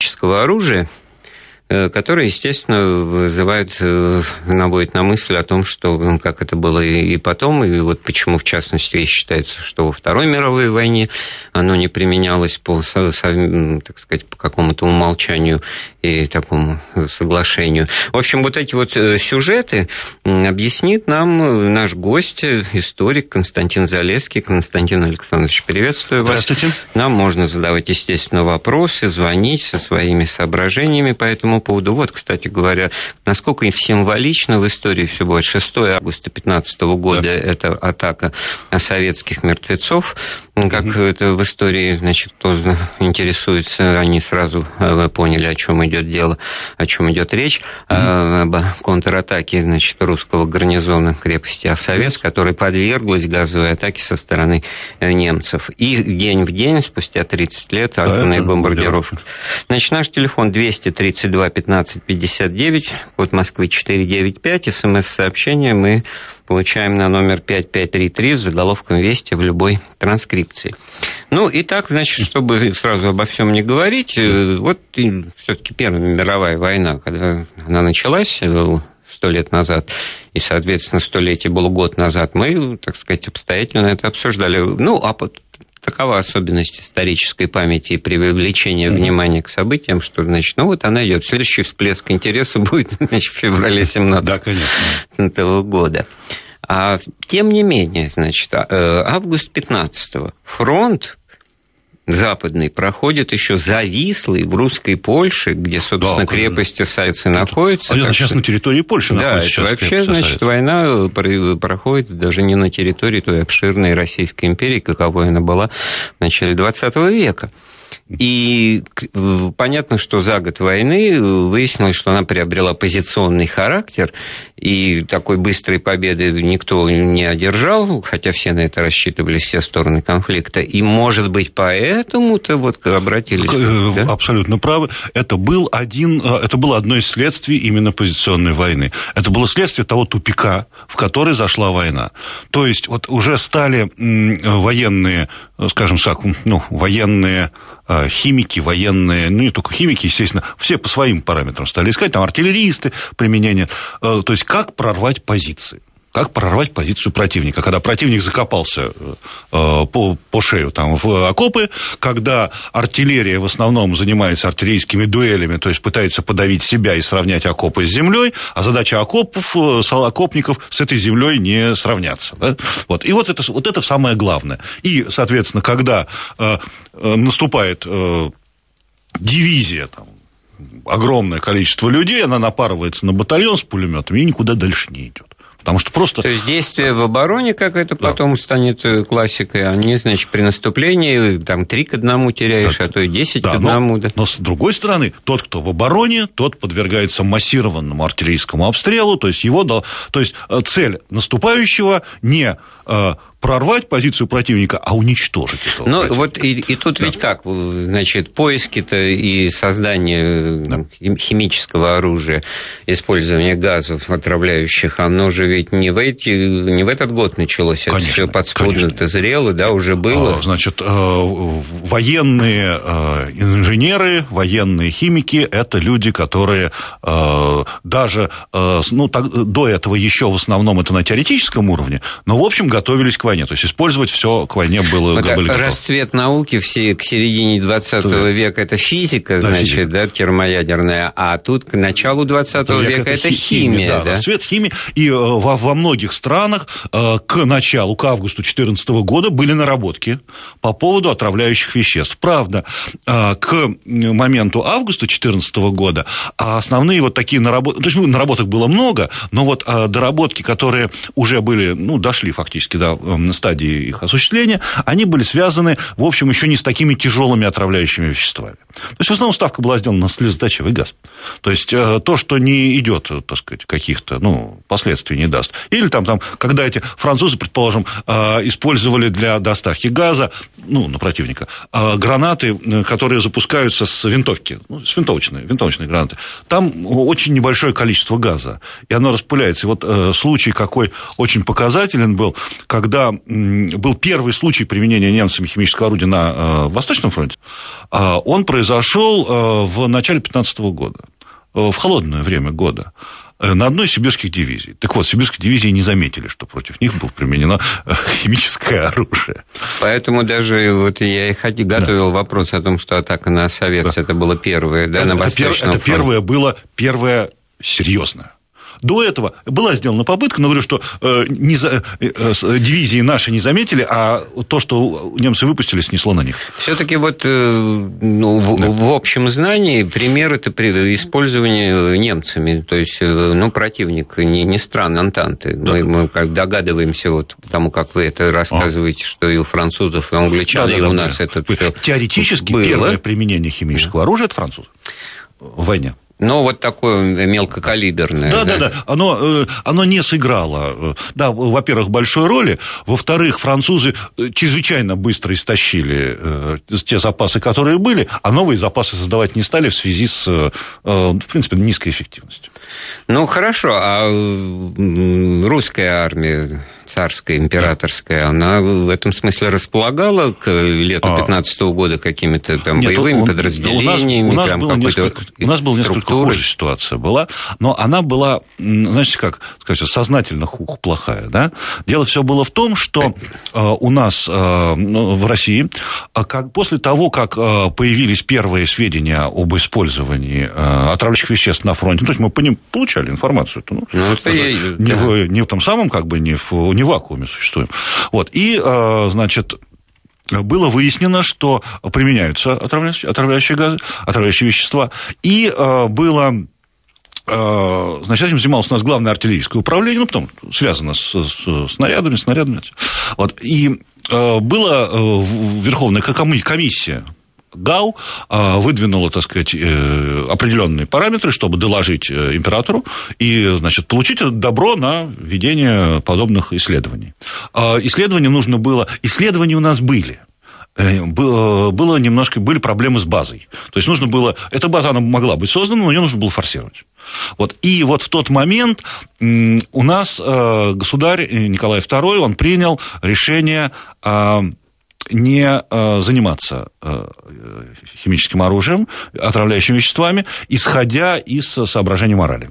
химического оружия, которые, естественно, вызывают, э, наводят на мысль о том, что как это было и потом, и вот почему, в частности, считается, что во Второй мировой войне оно не применялось по, так сказать, по какому-то умолчанию и такому соглашению. В общем, вот эти вот э, сюжеты объяснит нам наш гость, историк Константин Залеский. Константин Александрович, приветствую вас. Здравствуйте. Нам можно задавать, естественно, вопросы, звонить со своими соображениями по этому этому поводу. Вот, кстати говоря, насколько символично в истории все будет. 6 августа 2015 года да. это атака советских мертвецов. Как угу. это в истории, значит, кто интересуется, они сразу э, поняли, о чем идет дело, о чем идет речь. Угу. Об контратаке, значит, русского гарнизона крепости Осовец, которая подверглась газовой атаке со стороны э, немцев. И день в день, спустя 30 лет, атомные да, бомбардировки. Значит, наш телефон 232 15 59, код Москвы 495, смс-сообщение мы получаем на номер 5533 с заголовком «Вести» в любой транскрипции. Ну, и так, значит, чтобы сразу обо всем не говорить, э, вот все-таки Первая мировая война, когда она началась э, сто лет назад, и, соответственно, столетие было год назад, мы, так сказать, обстоятельно это обсуждали. Ну, а Такова особенность исторической памяти и привлечения внимания к событиям, что, значит, ну вот она идет. Следующий всплеск интереса будет, значит, в феврале 17 да, года. А тем не менее, значит, а, э, август 15 фронт западный проходит еще завислый в русской Польше, где, собственно, да, крепости Сайцы находятся. А это сейчас что... на территории Польши да, находится. Да, вообще, значит, война проходит даже не на территории той обширной Российской империи, каковой она была в начале 20 века. И понятно, что за год войны выяснилось, что она приобрела позиционный характер, и такой быстрой победы никто не одержал, хотя все на это рассчитывали, все стороны конфликта. И, может быть, поэтому-то вот обратились... Э, да? Абсолютно правы. Это, был один, э, это было одно из следствий именно позиционной войны. Это было следствие того тупика, в который зашла война. То есть вот уже стали военные, скажем так, ну, военные э, химики, военные, ну не только химики, естественно, все по своим параметрам стали искать, там артиллеристы, применение, то есть как прорвать позиции как прорвать позицию противника. Когда противник закопался э, по, по шею там, в окопы, когда артиллерия в основном занимается артиллерийскими дуэлями, то есть пытается подавить себя и сравнять окопы с землей, а задача окопов, э, окопников с этой землей не сравняться. Да? Вот. И вот это, вот это самое главное. И, соответственно, когда э, э наступает э, дивизия там, огромное количество людей, она напарывается на батальон с пулеметами и никуда дальше не идет. Потому что просто... То есть действия в обороне, как это да. потом станет э, классикой, они, значит, при наступлении там три к одному теряешь, да. а то и десять да, к одному. Но, да. но с другой стороны, тот, кто в обороне, тот подвергается массированному артиллерийскому обстрелу, то есть его... То есть э, цель наступающего не э, прорвать позицию противника, а уничтожить этого Ну, вот и, и тут да. ведь как, значит, поиски-то и создание да. химического оружия, использование газов отравляющих, оно же ведь не в, эти, не в этот год началось, конечно, это все подспудно-то зрело, да, уже было. А, значит, э, военные э, инженеры, военные химики – это люди, которые э, даже, ну, так, до этого еще в основном это на теоретическом уровне, но, в общем, готовились к войне. То есть использовать все к войне было, вот были Расцвет науки все к середине 20 да. века это физика, да, значит, физика. да, термоядерная, а тут к началу 20 века, века это, химия. химия да, да? расцвет химии. И э, во, во многих странах э, к началу, к августу 2014 года были наработки по поводу отравляющих веществ. Правда, э, к моменту августа 2014 года основные вот такие наработки, то есть ну, наработок было много, но вот доработки, которые уже были, ну, дошли фактически до на стадии их осуществления, они были связаны, в общем, еще не с такими тяжелыми отравляющими веществами. То есть, в основном ставка была сделана на слезоточивый газ. То есть, э, то, что не идет, так сказать, каких-то, ну, последствий не даст. Или там, там, когда эти французы, предположим, э, использовали для доставки газа, ну, на противника, э, гранаты, которые запускаются с винтовки, ну, с винтовочной, винтовочные гранаты, там очень небольшое количество газа, и оно распыляется. И вот случай какой очень показателен был, когда был первый случай применения немцами химического орудия на Восточном фронте, он произошел в начале 15 года, в холодное время года. Э, на одной из сибирских дивизий. Так вот, сибирские дивизии не заметили, что против них было применено э, химическое оружие. Поэтому даже вот я и готовил да. вопрос о том, что атака на Совет, да. это было первое, да, это, на Восточном Это первое было, первое серьезное. До этого была сделана попытка, но говорю, что э, не за, э, э, дивизии наши не заметили, а то, что немцы выпустили, снесло на них. Все-таки вот ну, да. в, в общем знании пример это использование немцами, то есть ну, противник не, не стран Антанты. Да. Мы, мы как догадываемся, вот потому как вы это рассказываете, а. что и у французов, и у англичан, да, да, и у да, нас да. это все Теоретически было. первое применение химического оружия это француз в войне. Но вот такое мелкокалиберное. Да, да, да. да. Оно, э, оно не сыграло. Да, во-первых, большой роли. Во-вторых, французы э, чрезвычайно быстро истощили э, те запасы, которые были, а новые запасы создавать не стали в связи с, в принципе, низкой эффективностью. Ну, хорошо. А русская армия царская, императорская, она в этом смысле располагала к лету 15 -го года какими-то там Нет, боевыми он, подразделениями? У нас, у нас, было несколько, у нас была несколько хуже ситуация была, но она была, знаете как, сказать, сознательно плохая. Да? Дело все было в том, что э, у нас э, ну, в России, а как, после того, как э, появились первые сведения об использовании э, отравляющих веществ на фронте, ну, то есть мы по ним получали информацию, ну, ну, это я, не, да. в, не в том самом, как бы, не в не в вакууме существуем. Вот. И, э, значит, было выяснено, что применяются отравляющие, отравляющие газы, отравляющие вещества, и э, было э, Значит, этим занималось у нас главное артиллерийское управление, ну, потом связано с, с снарядами, снарядами. Вот. И была Верховная комиссия ГАУ а, выдвинула, так сказать, э, определенные параметры, чтобы доложить э, императору и, значит, получить добро на ведение подобных исследований. А, исследования нужно было... Исследования у нас были, э, было немножко, были проблемы с базой. То есть нужно было, эта база, она могла быть создана, но ее нужно было форсировать. Вот. И вот в тот момент у нас государь Николай II, он принял решение не э, заниматься э, химическим оружием, отравляющими веществами, исходя из соображений морали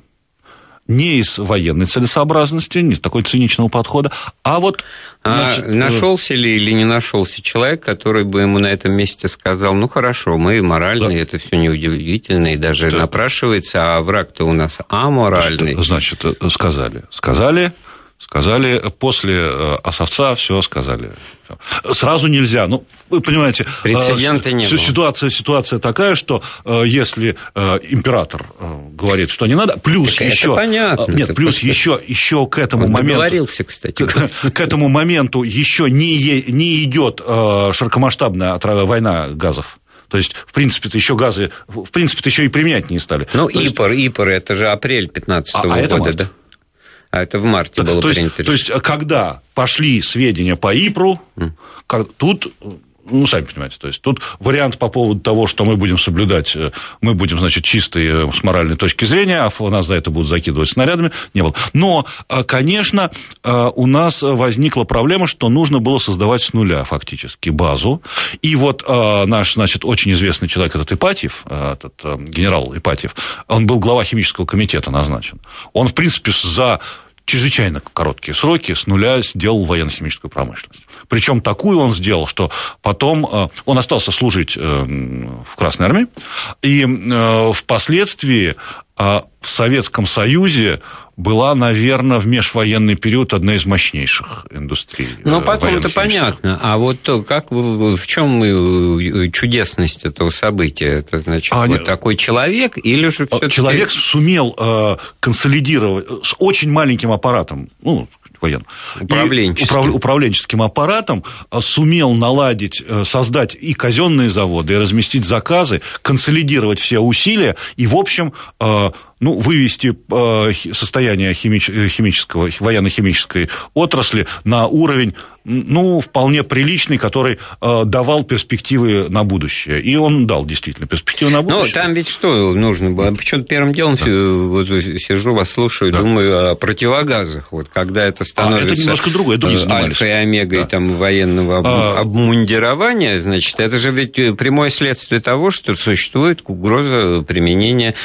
не из военной целесообразности, не из такой циничного подхода, а вот... Значит, а нашелся ли или не нашелся человек, который бы ему на этом месте сказал, ну хорошо, мы моральные, да. это все неудивительно, и даже что? напрашивается, а враг-то у нас аморальный. Что, значит, сказали. Сказали, Сказали, после э, Осовца все сказали. Сразу нельзя. Ну, вы понимаете, э, Прецедента не ситуация, ситуация такая, что э, если император говорит, что не надо, плюс так еще... понятно. Нет, плюс просто... еще, еще к этому Он моменту... Кстати. К, к этому моменту еще не, не идет широкомасштабная война газов. То есть, в принципе-то еще газы, в принципе-то еще и применять не стали. Ну, То ИПР, есть... ИПР, это же апрель 15 -го а, года, а да? А это в марте было то принято. Есть, то есть, когда пошли сведения по ИПРу, mm. как, тут ну, сами понимаете, то есть тут вариант по поводу того, что мы будем соблюдать, э, мы будем, значит, чистые с моральной точки зрения, а нас за это будут закидывать снарядами, не было. Но, э, конечно, э, у нас возникла проблема, что нужно было создавать с нуля фактически базу, и вот наш, значит, очень известный человек, этот Ипатьев, этот генерал Ипатьев, он был глава химического комитета назначен. Он, в принципе, за чрезвычайно короткие сроки с нуля сделал военно-химическую промышленность. Причем такую он сделал, что потом э, он остался служить э, в Красной армии, и э, впоследствии в Советском Союзе была, наверное, в межвоенный период одна из мощнейших индустрий. Ну, потом это понятно. А вот как, в чем э, чудесность этого события? Это значит, а, вот такой человек или же все Человек сумел э, консолидировать с очень маленьким аппаратом, ну, военным. Управленческим. Управ, управленческим аппаратом э, сумел наладить, создать и казенные заводы, и разместить заказы, консолидировать все усилия, и, в общем, ну, вывести э, состояние химич, химического, военно-химической отрасли на уровень ну, вполне приличный, который э, давал перспективы на будущее. И он дал действительно перспективы на будущее. Ну, там ведь что нужно было? Почему первым делом да. вот, сижу, вас слушаю, да. думаю о противогазах. Вот, когда это становится... А, это немножко другое, это не Альфа и омега да. там, военного а... обмундирования, значит, это же ведь прямое следствие того, что существует угроза применения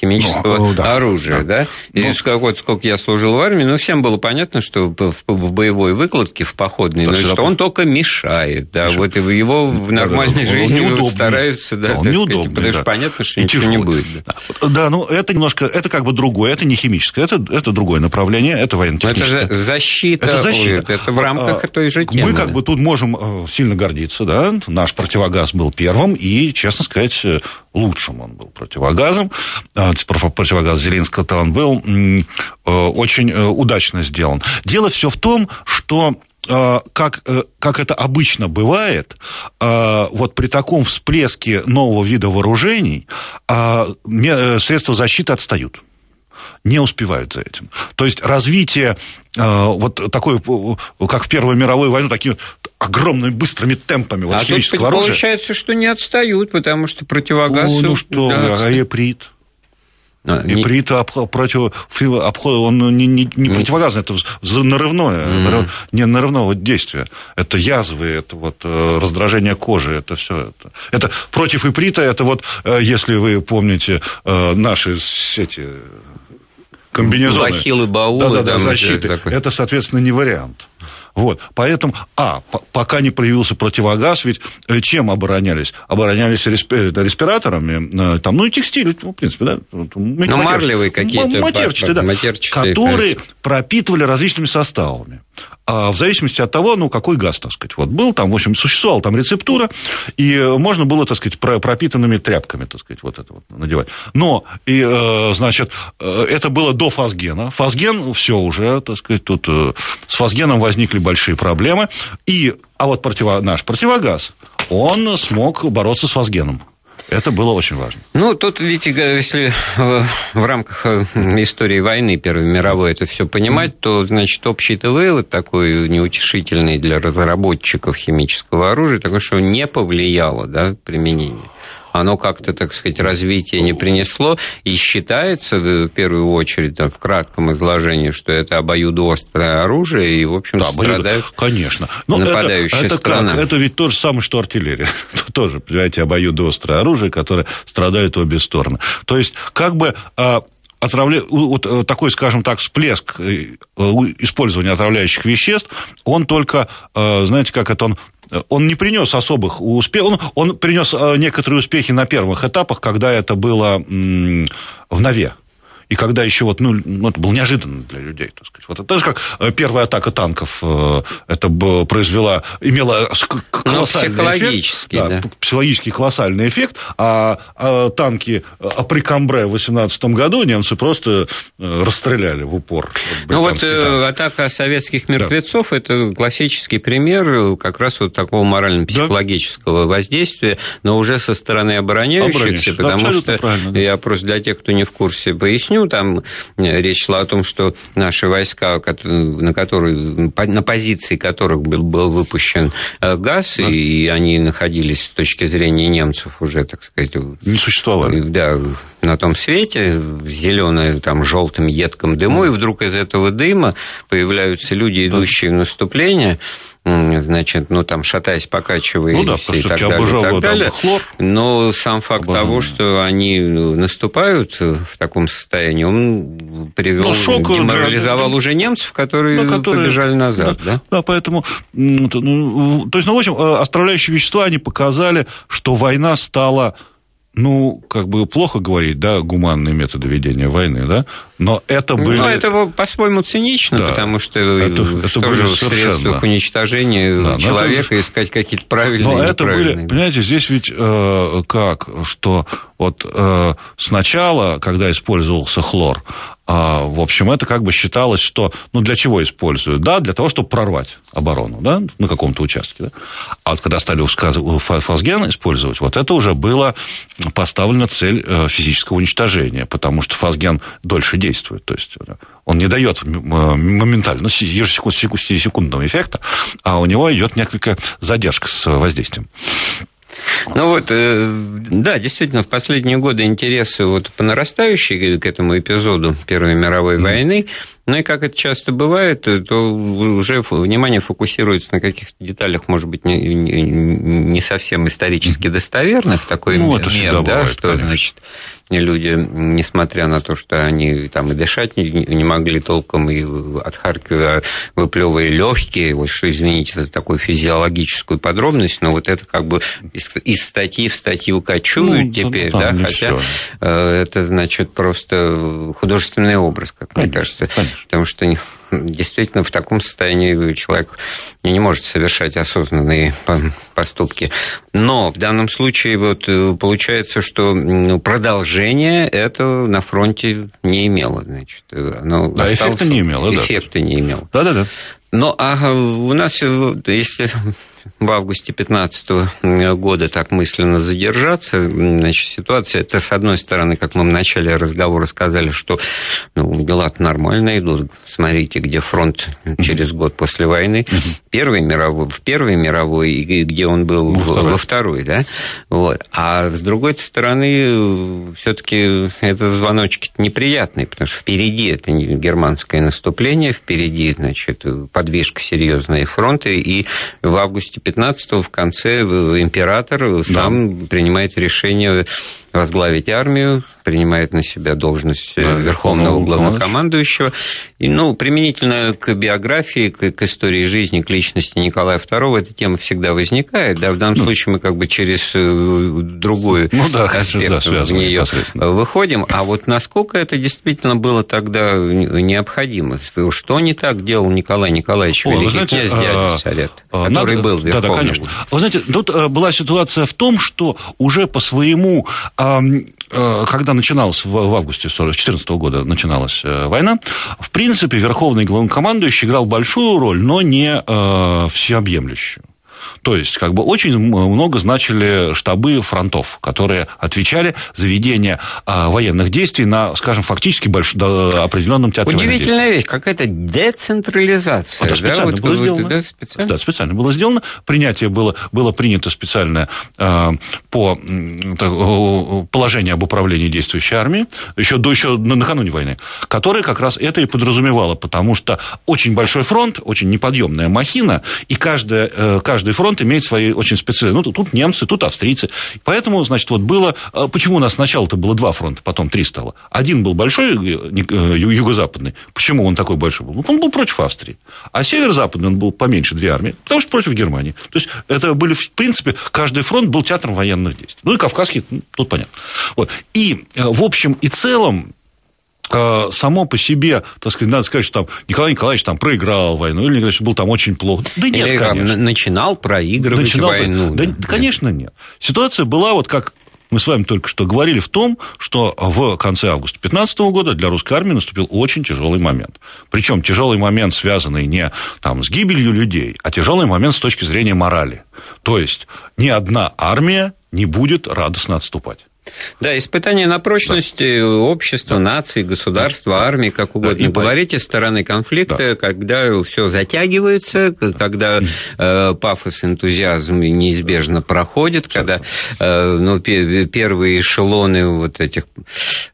химического ну, да, оружия, да? да? И ну, как, вот сколько я служил в армии, ну, всем было понятно, что в, в боевой выкладке, в походной, ну, что он только мешает, да, мешает. вот его в нормальной да, да, жизни неудобный. стараются, да, он так сказать, потому что понятно, что ничего тяжелый. не будет. Да. да, ну, это немножко, это как бы другое, это не химическое, это, это другое направление, это военно-техническое. Это защита, это, защита. Ой, это в рамках а, той же темы. Мы как бы тут можем э, сильно гордиться, да, наш противогаз был первым, и, честно сказать, э, лучшим он был противогазом. А, противогаз Зеленского-то он был э, очень э, удачно сделан. Дело все в том, что э, как, как это обычно бывает, вот при таком всплеске нового вида вооружений средства защиты отстают не успевают за этим. То есть развитие вот такое, как в Первую мировую войну, такие огромными быстрыми темпами вот, а химического тут оружия. получается, что не отстают, потому что противогазы... Ну, ну что, да, а ИПРИТ не... против, он не, не, не противогазный, это нарывное, mm-hmm. не нарывного действия. Это язвы, это вот э, раздражение кожи, это все. Это, это против иприта, это вот, э, если вы помните э, наши эти комбинезоны. Бахилы, баулы. Да, да, да, защиты. Это, соответственно, не вариант. Вот, поэтому, а, пока не появился противогаз, ведь э, чем оборонялись? Оборонялись э, респираторами, э, там, ну и текстиль, ну, в принципе, да. Ну, марлевые какие-то. Матерчатые, да, матерчатые, которые конечно. пропитывали различными составами. А в зависимости от того, ну, какой газ, так сказать. Вот был там, в общем, существовала там рецептура, и можно было, так сказать, пропитанными тряпками, так сказать, вот это вот надевать. Но, и, значит, это было до фазгена. Фазген, все уже, так сказать, тут с фазгеном возникли большие проблемы. И, а вот противо, наш противогаз, он смог бороться с фазгеном. Это было очень важно. Ну, тут, видите, если в рамках э, истории войны Первой мировой это все понимать, то, значит, общий-то вывод такой неутешительный для разработчиков химического оружия, такой, что не повлияло, да, применение оно как-то, так сказать, развития не принесло, и считается в первую очередь там, в кратком изложении, что это обоюдоострое оружие, и, в общем, да, страдают конечно. Но нападающая это, это страна. Как? Это ведь то же самое, что артиллерия. Тоже, понимаете, обоюдоострое оружие, которое страдает обе стороны. То есть, как бы а, отравля... вот э, такой, скажем так, всплеск э, использования отравляющих веществ, он только, э, знаете, как это он он не принес особых успехов, он, он принес некоторые успехи на первых этапах, когда это было в Нове и когда еще вот, ну, ну, это было неожиданно для людей, так сказать. Вот это же, как э, первая атака танков, э, это произвела, имела ну, колоссальный ну, эффект. Да, да. Психологический колоссальный эффект, а, а танки Априкамбре в 18 году немцы просто э, расстреляли в упор. Ну вот танк. атака советских мертвецов, да. это классический пример как раз вот такого морально-психологического да. воздействия, но уже со стороны обороняющихся, потому да, что я просто для тех, кто не в курсе, поясню, поясню, там э, речь шла о том, что наши войска, на, которые, на позиции которых был, был выпущен э, газ, да. и они находились с точки зрения немцев уже, так сказать... Не существовали. Да, на том свете, в зеленом, там, желтом едком дыму, и вдруг из этого дыма появляются люди, идущие в наступление, значит, ну, там, шатаясь, покачиваясь ну, да, и так далее, и так далее. Хлор. Но сам факт обожал. того, что они наступают в таком состоянии, он привел, ну, шок, деморализовал да, уже немцев, которые, да, которые побежали назад, да? Да, да поэтому, ну, то есть, ну, в общем, э, оставляющие вещества, они показали, что война стала ну, как бы плохо говорить, да, гуманные методы ведения войны, да, но это ну, были... Ну, это по-своему цинично, да, потому что это, это что же в средствах уничтожения да, человека это... искать какие-то правильные Но это были, понимаете, здесь ведь э, как, что вот э, сначала, когда использовался хлор, А, в общем, это как бы считалось, что, ну, для чего используют? Да, для того, чтобы прорвать оборону, да, на каком-то участке, да. А вот когда стали фазген использовать, вот это уже было поставлена цель э, физического уничтожения, потому что фазген дольше действует, то есть он не дает моментально, ну, ежесекундного эффекта, а у него идет несколько задержка с воздействием. Ну вот, э, да, действительно, в последние годы интересы вот по нарастающей к этому эпизоду Первой мировой войны ну и как это часто бывает, то уже внимание фокусируется на каких-то деталях, может быть, не, не совсем исторически достоверных, такой ну, мем, да, бывает, что, конечно. значит, люди, несмотря на то, что они там и дышать не, не могли толком, и от Харькова выплевывая легкие, вот что, извините за такую физиологическую подробность, но вот это как бы из, из статьи в статью кочуют ну, теперь, да, хотя все. Э, это, значит, просто художественный образ, как конечно, мне кажется. Конечно потому что действительно в таком состоянии человек не может совершать осознанные поступки. Но в данном случае вот э, получается, что ну, продолжение это на фронте не имело. Значит, оно да, эффекта не имело. Эффекта да. не имело. Да-да-да. Но а у нас, если в августе 2015 года так мысленно задержаться, значит, ситуация, это, с одной стороны, как мы в начале разговора сказали, что ну, дела нормально идут. Смотрите, где фронт через год после войны. Первый мировой, в Первой мировой, и где он был во второй, во второй да? Вот. А с другой стороны, все-таки это звоночки неприятные, потому что впереди это германское наступление, впереди, значит, подвижка серьезная фронта, и в августе 2015 в конце император сам да. принимает решение возглавить армию, принимает на себя должность э, да, верховного главнокомандующего. И, ну, применительно к биографии, к, к истории жизни, к личности Николая II эта тема всегда возникает. Да, в данном ну, случае мы как бы через э, другую ну, да, аспект да, в нее выходим. А вот насколько это действительно было тогда необходимо? Что не так делал Николай Николаевич, О, великий знаете, князь дядя а, Совет, а, который надо, был верховным? Да, да, конечно. Вы знаете, тут э, была ситуация в том, что уже по своему Э, когда начиналась в августе 2014 года начиналась э, война, в принципе, верховный главнокомандующий играл большую роль, но не э, всеобъемлющую. То есть, как бы очень много значили штабы фронтов, которые отвечали за ведение а, военных действий на, скажем, фактически больш... до определенном театре Удивительная вещь, какая-то децентрализация. Это специально да? было вот, сделано. Да, специально? да, специально было сделано. Принятие было, было принято специальное а, по так, положение об управлении действующей армией, еще, до, еще накануне войны, которое как раз это и подразумевало, потому что очень большой фронт, очень неподъемная махина, и каждая, э, каждый фронт имеет свои очень специальные... Ну, тут немцы, тут австрийцы. Поэтому, значит, вот было... А почему у нас сначала-то было два фронта, потом три стало? Один был большой, э, э, юго-западный. Почему он такой большой был? Он был против Австрии. А северо-западный он был поменьше, две армии, потому что против Германии. То есть, это были, в принципе, каждый фронт был театром военных действий. Ну, и Кавказский, ну, тут понятно. Вот. И, э, в общем и целом, само по себе, так сказать, надо сказать, что там Николай Николаевич там проиграл войну, или Николай был там очень плохо. Да нет, или, конечно. Начинал проигрывать начинал, войну. Да, да, конечно, нет. Ситуация была вот как мы с вами только что говорили в том, что в конце августа 2015 года для русской армии наступил очень тяжелый момент. Причем тяжелый момент, связанный не там, с гибелью людей, а тяжелый момент с точки зрения морали. То есть ни одна армия не будет радостно отступать. Да, испытание на прочность да. общества, нации, государства, армии, как угодно да, говорите, стороны конфликта, да. когда все затягивается, когда э, пафос, энтузиазм неизбежно проходит, когда э, ну, первые эшелоны вот этих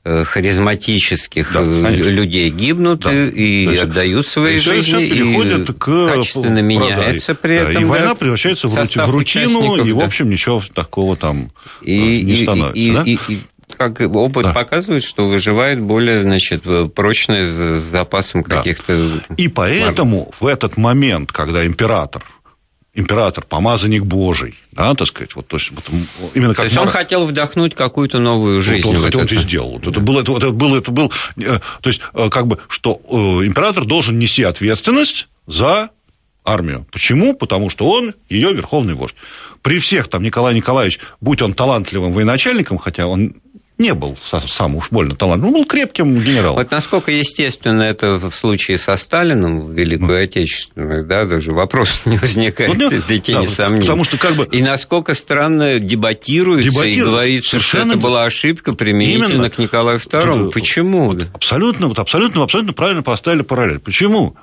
э, харизматических да, э, людей гибнут да. и Значит, отдают свои жизни, и к... качественно меняется при этом. Да, и война превращается в, рутину, и, в общем, ничего такого там и, э, не становится. И, да? И, и как опыт да. показывает, что выживает более значит, прочное с запасом каких-то... И поэтому в этот момент, когда император император, помазанник Божий, да, так сказать, вот, то есть, вот, именно как... То есть, он хотел вдохнуть какую-то новую жизнь. Вот он хотел, это и сделал. Вот. Это было, это, это было, это был, то есть, э, как бы, что э, император должен нести ответственность за армию. Почему? Потому что он ее верховный вождь. При всех там Николай Николаевич, будь он талантливым военачальником, хотя он не был сам уж больно талантливым, был крепким генералом. Вот насколько естественно это в случае со Сталином в Великую ну, Отечественную, да, даже вопрос не возникает, ну, это тени да, сомнений. Потому что как бы... И насколько странно дебатируется, дебатируется и говорится, Совершенно... что это была ошибка применительно Именно. к Николаю II. Тут, Почему? Вот, абсолютно, вот абсолютно, абсолютно правильно поставили параллель. Почему?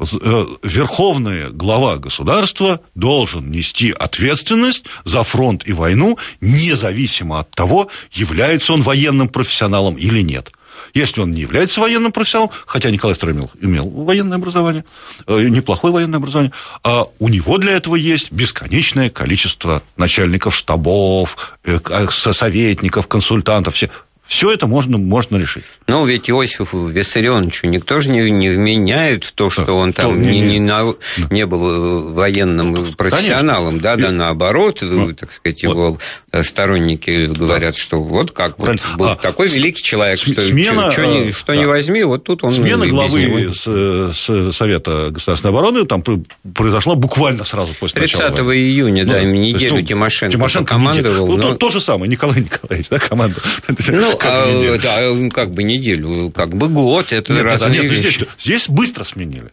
Э, верховный глава государства должен нести ответственность за фронт и войну, независимо от того, является он военным профессионалом или нет. Если он не является военным профессионалом, хотя Николай II имел, имел военное образование, э, неплохое военное образование, а у него для этого есть бесконечное количество начальников штабов, э, советников, консультантов, все, все это можно, можно решить. Ну, ведь Иосифу Виссарионовичу никто же не, не вменяет в то, что он там не, не, на, не был э, военным профессионалом, Конечно. да, да, наоборот, ну, так сказать, вот. его сторонники говорят, да. что вот как вот был а, такой великий человек, что смена, что, не, что да. не возьми, вот тут он... Смена главы с, с Совета государственной обороны там произошла буквально сразу после 30 начала 30 июня, ну, да, неделю есть, Тимошенко, Тимошенко командовал. Ну, но... то, то же самое, Николай Николаевич, да, команда. Ну, как, а, да, как бы неделю, как бы год, это нет, разные нет, Здесь, здесь быстро сменили.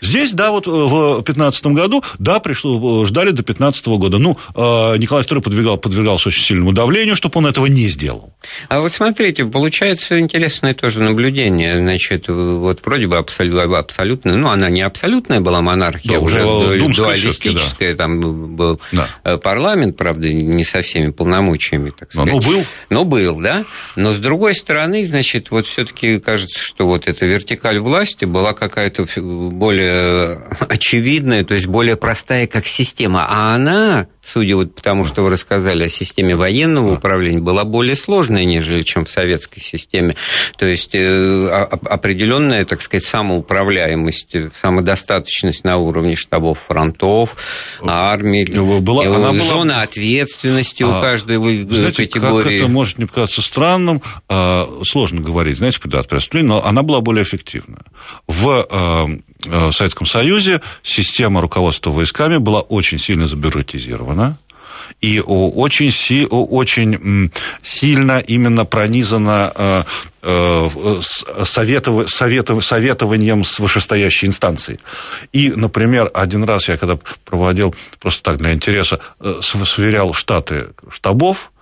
Здесь, да, вот в 2015 году, да, пришло, ждали до 2015 года. Ну, э, Николай II подвигал, подвергался очень сильному давлению, чтобы он этого не сделал. А вот смотрите, получается интересное тоже наблюдение. Значит, вот вроде бы абсолютно, абсолютно ну, она не абсолютная была монархия, да, уже дуалистическая, да. там был да. Э, парламент, правда, не со всеми полномочиями, так сказать. Но был. Но был, да. Но с другой стороны, значит, вот все-таки кажется, что вот эта вертикаль власти была какая-то более очевидная, то есть более простая как система. А она судя вот потому, что вы рассказали о системе военного управления, была более сложная, нежели чем в советской системе. То есть э, определенная, так сказать, самоуправляемость, самодостаточность на уровне штабов фронтов, армии, была, э, она зона была... ответственности а, у каждой знаете, категории. Как это может мне показаться странным, а, сложно говорить, знаете, преступления, но она была более эффективна. В а, в Советском Союзе. Система руководства войсками была очень сильно забюрократизирована. И очень, си, очень сильно именно пронизана э, э, советов, советов, советованием с вышестоящей инстанцией. И, например, один раз я когда проводил, просто так для интереса, э, сверял штаты штабов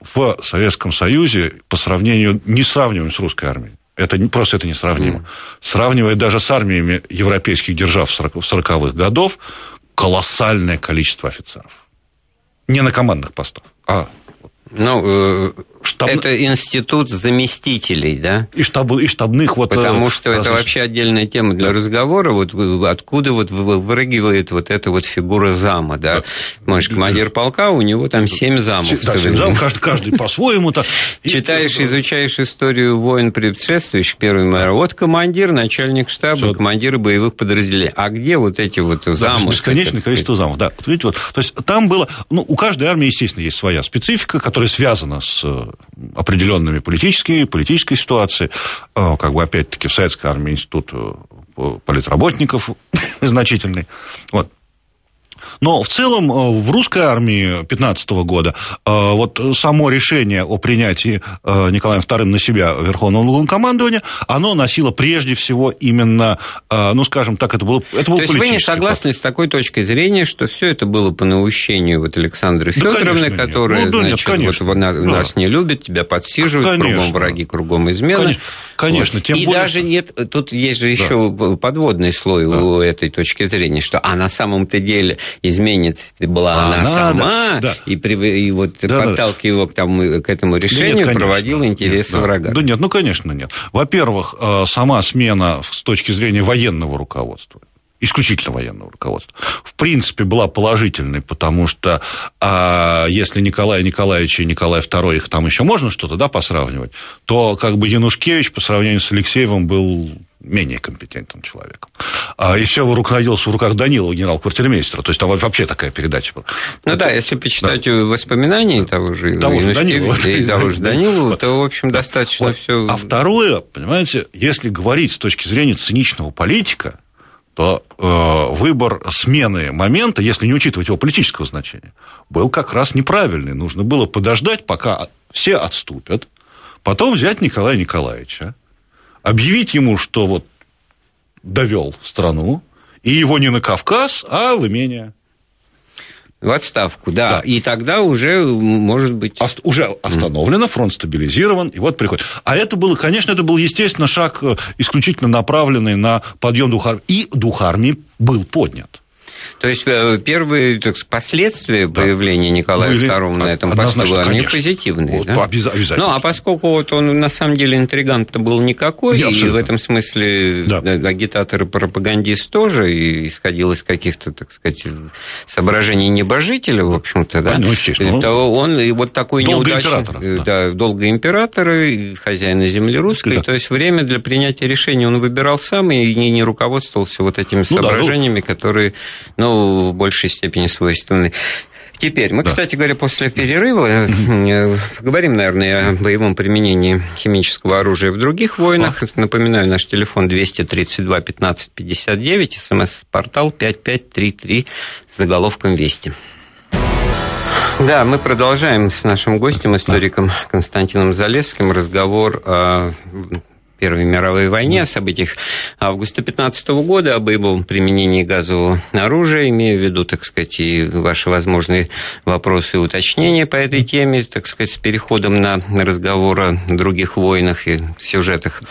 в Советском Союзе по сравнению, не сравниваем с русской армией, это не, просто это несравнимо. Mm. Сравнивая даже с армиями европейских держав 40-х годов, колоссальное количество офицеров. Не на командных постах, а ну, э, Штаб... это институт заместителей, да? И, штаб... и штабных вот... Потому э, что различных... это вообще отдельная тема для да. разговора, вот откуда вот вырыгивает вот эта вот фигура зама, да? да. Можешь, командир полка, у него там семь замов. Да, семь замов, каждый, каждый по-своему. -то. Читаешь, изучаешь историю войн предшествующих, первый мэр, вот командир, начальник штаба, Все. командиры боевых подразделений. А где вот эти вот замы? Бесконечное количество замов, да. Вот видите, вот, то есть там было... Ну, у каждой армии, естественно, есть своя специфика, которая связана с определенными политическими, политической ситуацией. А, как бы, опять-таки, в советской армии институт э, политработников значительный. Вот. Но в целом э, в русской армии 15 года э, вот само решение о принятии э, Николаем II на себя Верховного Главнокомандования, оно носило прежде всего именно, ну, скажем так, это было, это было То есть вы не согласны с такой точкой зрения, что все это было по наущению вот Александры Федоровны, да, которая, ну, да, значит, нет, конечно. вот, нас да. не любит, тебя подсиживают, конечно. кругом враги, кругом измены. Конечно, конечно вот. тем И более... даже нет, тут есть же еще да. подводный слой да. у этой точки зрения, что а на самом-то деле изменец была а, она, она сама, да. и, при, и вот да, подталкивая да. его к, тому, к этому решению, да нет, проводила интересы да. врага. Да нет, ну, конечно, нет. Во-первых, э, сама смена с точки зрения военного руководства, исключительно военного руководства, в принципе, была положительной, потому что а, если Николай Николаевич и Николай II, их там еще можно что-то да, посравнивать, то как бы Янушкевич по сравнению с Алексеевым был менее компетентным человеком. А, и все руководилось в руках Данилова, генерал-квартирмейстера. То есть там вообще такая передача была. Ну это, да, если почитать да. воспоминания да. того же, того же Данилова, и того же Данилова, то, в общем, достаточно вот. все. А второе, понимаете, если говорить с точки зрения циничного политика, то э, выбор смены момента, если не учитывать его политического значения, был как раз неправильный. Нужно было подождать, пока все отступят, Потом взять Николая Николаевича, объявить ему, что вот довел страну, и его не на Кавказ, а в имение. В отставку, да. да. И тогда уже, может быть... Ост- уже остановлено, фронт стабилизирован, и вот приходит. А это было, конечно, это был, естественно, шаг э, исключительно направленный на подъем духа армии. И дух армии был поднят. То есть э, первые так, последствия да. появления Николая Были, II на этом посту были позитивные. Вот, да? Обязательно. Ну, а поскольку вот он на самом деле интригант-то был никакой, Я и в этом смысле да. агитатор и пропагандист тоже, и исходил из каких-то, так сказать, соображений небожителя, в общем-то, да, ну, естественно. то он и вот такой неудачный, да, да, долго императора, и хозяина земли русской, да. то есть время для принятия решений он выбирал сам и не, не руководствовался вот этими ну, соображениями, да, ну... которые ну, в большей степени свойственны. Теперь, мы, да. кстати говоря, после перерыва э, говорим, наверное, о боевом применении химического оружия в других войнах. А. Напоминаю, наш телефон 232 15 59, смс-портал 5533 с заголовком «Вести». Да, мы продолжаем с нашим гостем, историком Константином Залесским, разговор о Первой мировой войне, о событиях августа 15 года, об боевом применении газового оружия, имея в виду, так сказать, и ваши возможные вопросы и уточнения по этой теме, так сказать, с переходом на разговор о других войнах и сюжетах.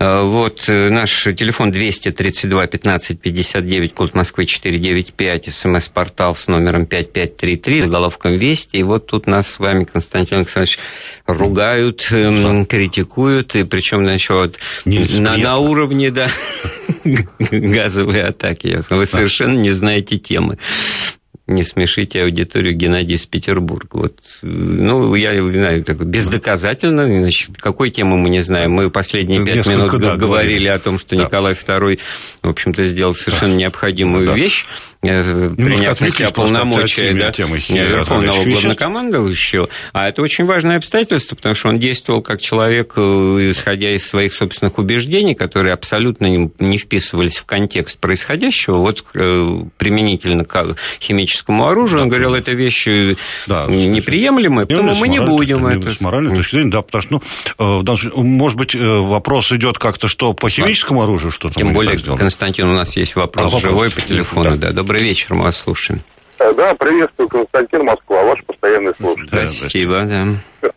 Э, вот э, наш телефон 232 15 59, код Москвы 495, смс-портал с номером 5533, заголовком «Вести». И вот тут нас с вами, Константин Александрович, ругают, эм, критикуют, и причем, значит, вот на, на уровне, да, газовой атаки. Вы совершенно не знаете темы не смешите аудиторию Геннадий из Петербурга. Вот, ну, я знаю, так, бездоказательно, значит, какой темы мы не знаем. Мы последние пять минут да, говорили, говорили о том, что да. Николай II, в общем-то, сделал совершенно да. необходимую да. вещь, Э, приняв на себя полномочия да, Верховного главнокомандующего. А это очень важное обстоятельство, потому что он действовал как человек, э, исходя из своих собственных убеждений, которые абсолютно не вписывались в контекст происходящего. Вот э, применительно к химическому оружию, да, он говорил, это вещи да, неприемлемые, поэтому мы не будем это. С моральной точки зрения, да, потому что, ну, может быть, вопрос идет как-то, что по химическому оружию что-то Тем более, Константин, у нас есть вопрос а, живой по телефону, да Добрый вечер, мы вас слушаем. Э, да, приветствую, Константин Москва, ваш постоянный слушатель. Спасибо, да.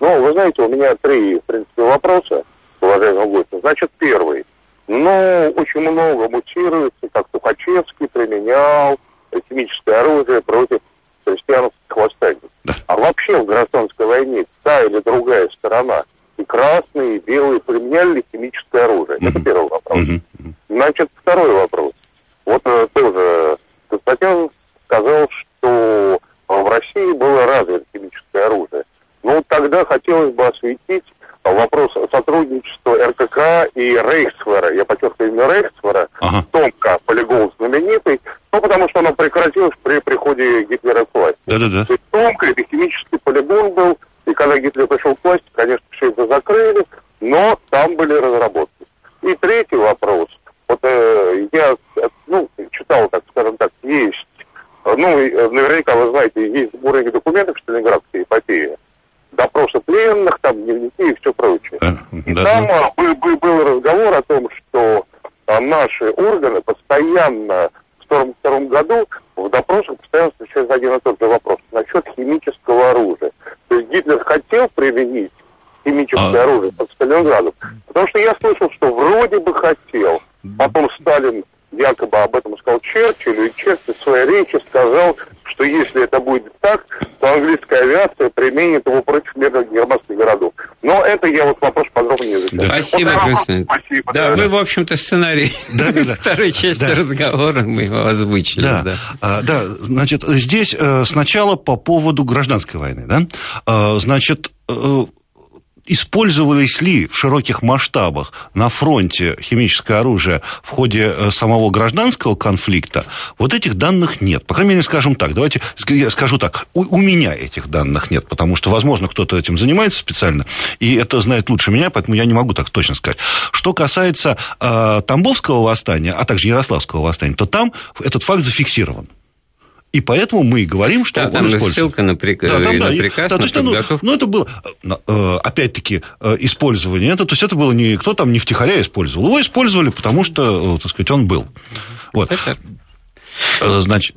Ну, вы знаете, у меня три, в принципе, вопроса, уважаемый гость. Значит, первый. Ну, очень много мутируется, как Тухачевский применял химическое оружие против христианских восстаний. Да. А вообще в гражданской войне та или другая сторона, и красные, и белые, применяли химическое оружие? Mm-hmm. Это первый вопрос. Mm-hmm. Значит, второй вопрос. Вот э, тоже Константин сказал, что в России было развито химическое оружие. Ну, тогда хотелось бы осветить вопрос сотрудничества РКК и Рейхсфера, я подчеркиваю именно Рейхсфера, ага. Томка, полигон знаменитый, ну, потому что оно прекратилось при приходе Гитлера к власти. Да-да-да. То есть Томка, это химический полигон был, и когда Гитлер пришел к власти, конечно, все это закрыли, но там были разработки. И третий вопрос – вот э, я, ну, читал, так скажем так, есть, ну, э, наверняка вы знаете, есть уровень документов Сталинградской эпопеи, допросы пленных, там, дневники и все прочее. Да, и да, там да. Был, был, был разговор о том, что наши органы постоянно в 1942 году в допросах постоянно встречается один и тот же вопрос насчет химического оружия. То есть Гитлер хотел применить химическое а... оружие под Сталинградом, потому что я слышал, что вроде бы хотел, Потом Сталин якобы об этом сказал Черчиллю, и Черчилль в своей речи сказал, что если это будет так, то английская авиация применит его против мирных германских городов. Но это я вот вопрос подробнее изучал. Да. Спасибо, вот, Спасибо. Да, да, вы, в общем-то, сценарий да, да, да. второй части да. разговора мы его озвучили. Да. Да. А, да, значит, здесь э, сначала по поводу гражданской войны. Да? А, значит, э, использовались ли в широких масштабах на фронте химическое оружие в ходе э, самого гражданского конфликта, вот этих данных нет. По крайней мере, скажем так, давайте я скажу так, у, у меня этих данных нет, потому что, возможно, кто-то этим занимается специально, и это знает лучше меня, поэтому я не могу так точно сказать. Что касается э, Тамбовского восстания, а также Ярославского восстания, то там этот факт зафиксирован. И поэтому мы и говорим, что да, он там ссылка на, прик... да, там, на да, приказ, да, на то есть, ну, ну, это было, э, опять-таки, э, использование. Это, то есть это было не кто там не втихаря использовал. Его использовали, потому что, так сказать, он был. Вот. Значит,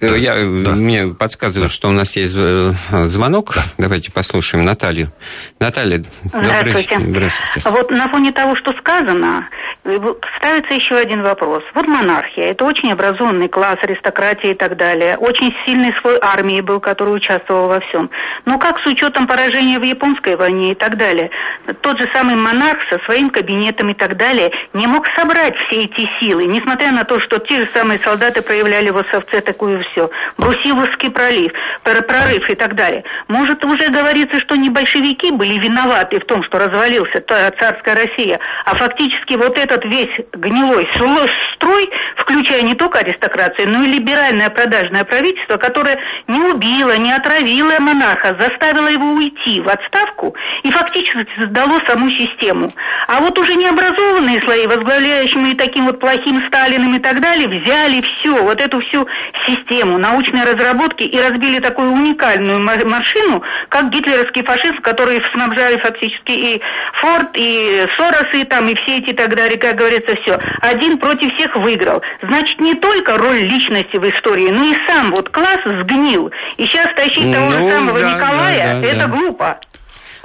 Э, я, э, да. Мне подсказывают, да. что у нас есть э, звонок. Да. Давайте послушаем Наталью. Наталья, Здравствуйте. Здравствуйте. Вот на фоне того, что сказано, ставится еще один вопрос. Вот монархия. Это очень образованный класс, аристократия и так далее. Очень сильный свой армии был, который участвовал во всем. Но как с учетом поражения в японской войне и так далее? Тот же самый монарх со своим кабинетом и так далее не мог собрать все эти силы, несмотря на то, что те же самые солдаты проявляли в Осовце такую все. Брусиловский пролив, прорыв и так далее. Может, уже говорится, что не большевики были виноваты в том, что развалился царская Россия, а фактически вот этот весь гнилой строй, включая не только аристократию, но и либеральное продажное правительство, которое не убило, не отравило монарха, заставило его уйти в отставку и фактически создало саму систему. А вот уже необразованные слои, возглавляющие таким вот плохим Сталиным и так далее, взяли все, вот эту всю систему, научной разработки и разбили такую уникальную машину, как гитлеровский фашизм, который снабжали фактически и Форд, и Соросы, там, и все эти так далее, как говорится, все. Один против всех выиграл. Значит, не только роль личности в истории, но и сам вот класс сгнил. И сейчас тащить того ну, же самого да, Николая, да, да, это да. глупо.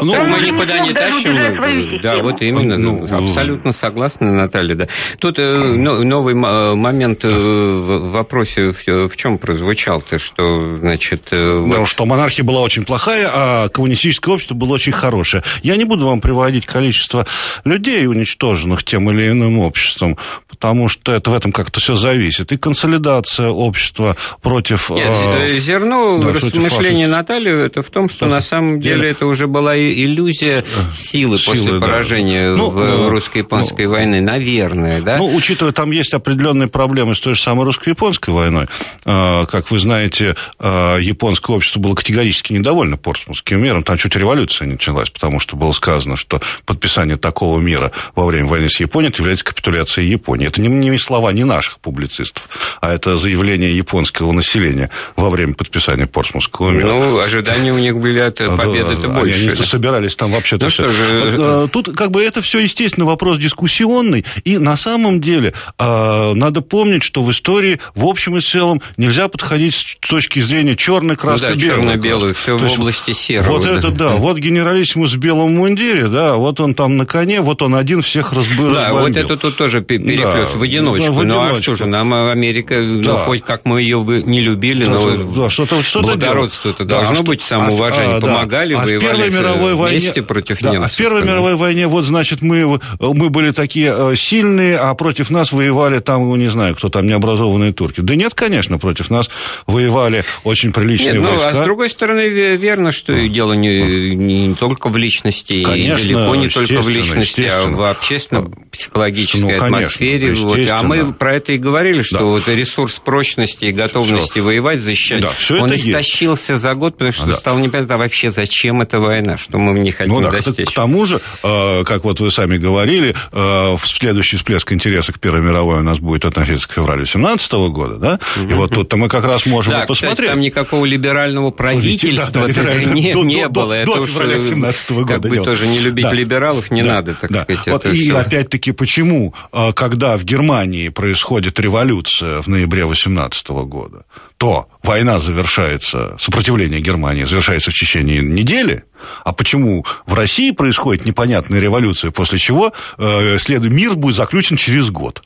Ну, да, мы никуда не тащим. Да, вот именно. Ну, ну, абсолютно согласна, Наталья. Да. Тут э, новый момент э, в вопросе в чем прозвучал-то, что, значит... Э, вот... что монархия была очень плохая, а коммунистическое общество было очень хорошее. Я не буду вам приводить количество людей, уничтоженных тем или иным обществом, потому что это в этом как-то все зависит. И консолидация общества против... Нет, э, зерно да, размышления Натальи это в том, что, что на самом деле это уже была иллюзия силы, силы после да. поражения ну, в ну, русско-японской ну, войны, наверное, да? Ну, учитывая, там есть определенные проблемы с той же самой русско-японской войной. Как вы знаете, японское общество было категорически недовольно Портсмутским миром. Там чуть революция началась, потому что было сказано, что подписание такого мира во время войны с Японией является капитуляцией Японии. Это не, не слова не наших публицистов, а это заявление японского населения во время подписания Портсмутского мира. Ну, ожидания у них были от победы-то больше. Они собирались там вообще-то ну, все. Же... Вот, э, тут как бы это все, естественно, вопрос дискуссионный. И на самом деле э, надо помнить, что в истории в общем и целом нельзя подходить с точки зрения черной краски, ну, да, черно-белую, все в области серого. Вот да. это да, вот генералиссимус в белом мундире, да, вот он там на коне, вот он один всех разбыл. Да, вот это тут тоже переплес да, в одиночку. Да, в одиночку. Ну а что же, нам Америка, ну, да. ну хоть как мы ее бы не любили, да, но да, что-то, что благородство это да, должно а быть, самоуважение, а, помогали, а воевали. В мировой войне против да, немцев. А в Первой мировой войне, вот, значит, мы, мы были такие э, сильные, а против нас воевали там, ну, не знаю, кто там, необразованные турки. Да нет, конечно, против нас воевали очень приличные нет, войска. Ну, а с другой стороны, верно, что ну, дело не, не только в личности, конечно, и далеко не только в личности, а в общественно-психологической ну, атмосфере. Вот. А мы про это и говорили, что да. вот ресурс прочности и готовности все. воевать, защищать, да, он истощился есть. за год, потому что да. стало непонятно, а вообще зачем эта война, что мы в ней хотим ну, да, достичь. К тому же, э, как вот вы сами говорили, э, следующий всплеск интереса к Первой мировой у нас будет относиться к февралю 17 года, да? И вот тут-то мы как раз можем да, посмотреть. Кстати, там никакого либерального правительства не, не было. это до февраля 17 года. Как бы тоже не любить либералов не надо, так сказать. Вот и опять-таки, почему, э, когда в Германии происходит революция в ноябре 18 года, то война завершается, сопротивление Германии завершается в течение недели, а почему в России происходит непонятная революция, после чего э, след... мир будет заключен через год?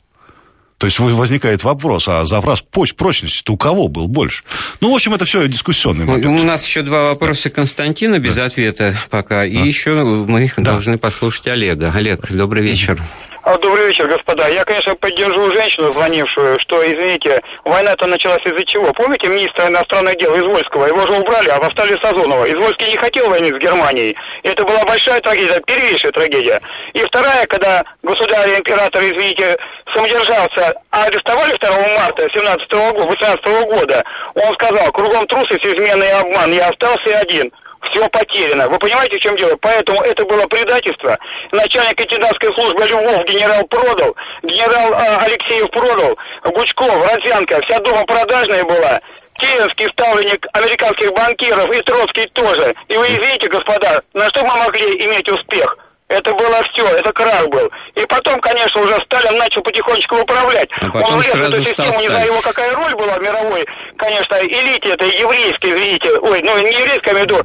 То есть возникает вопрос, а запас прочности-то у кого был больше? Ну, в общем, это все дискуссионный момент. У нас еще два вопроса Константина без да. ответа пока, и еще мы да. должны послушать Олега. Олег, добрый вечер. Добрый вечер, господа. Я, конечно, поддержу женщину, звонившую, что, извините, война-то началась из-за чего? Помните министра иностранных дел Извольского? Его же убрали, а восстали Сазонова. Извольский не хотел войны с Германией. Это была большая трагедия, первейшая трагедия. И вторая, когда государь-император, извините, самодержался, а арестовали 2 марта 17 года, 18 года, он сказал, кругом трусость, измена и обман, я остался один все потеряно. Вы понимаете, в чем дело? Поэтому это было предательство. Начальник кандидатской службы Львов генерал продал, генерал э, Алексеев продал, Гучков, Родзянко, вся дома продажная была. Керенский ставленник американских банкиров и Троцкий тоже. И вы извините, господа, на что мы могли иметь успех? Это было все, это крах был. И потом, конечно, уже Сталин начал потихонечку управлять. А потом Он влез в эту систему, не знаю его какая роль была в мировой, конечно, элите этой еврейской, видите, ой, ну не еврейской, я имею в виду,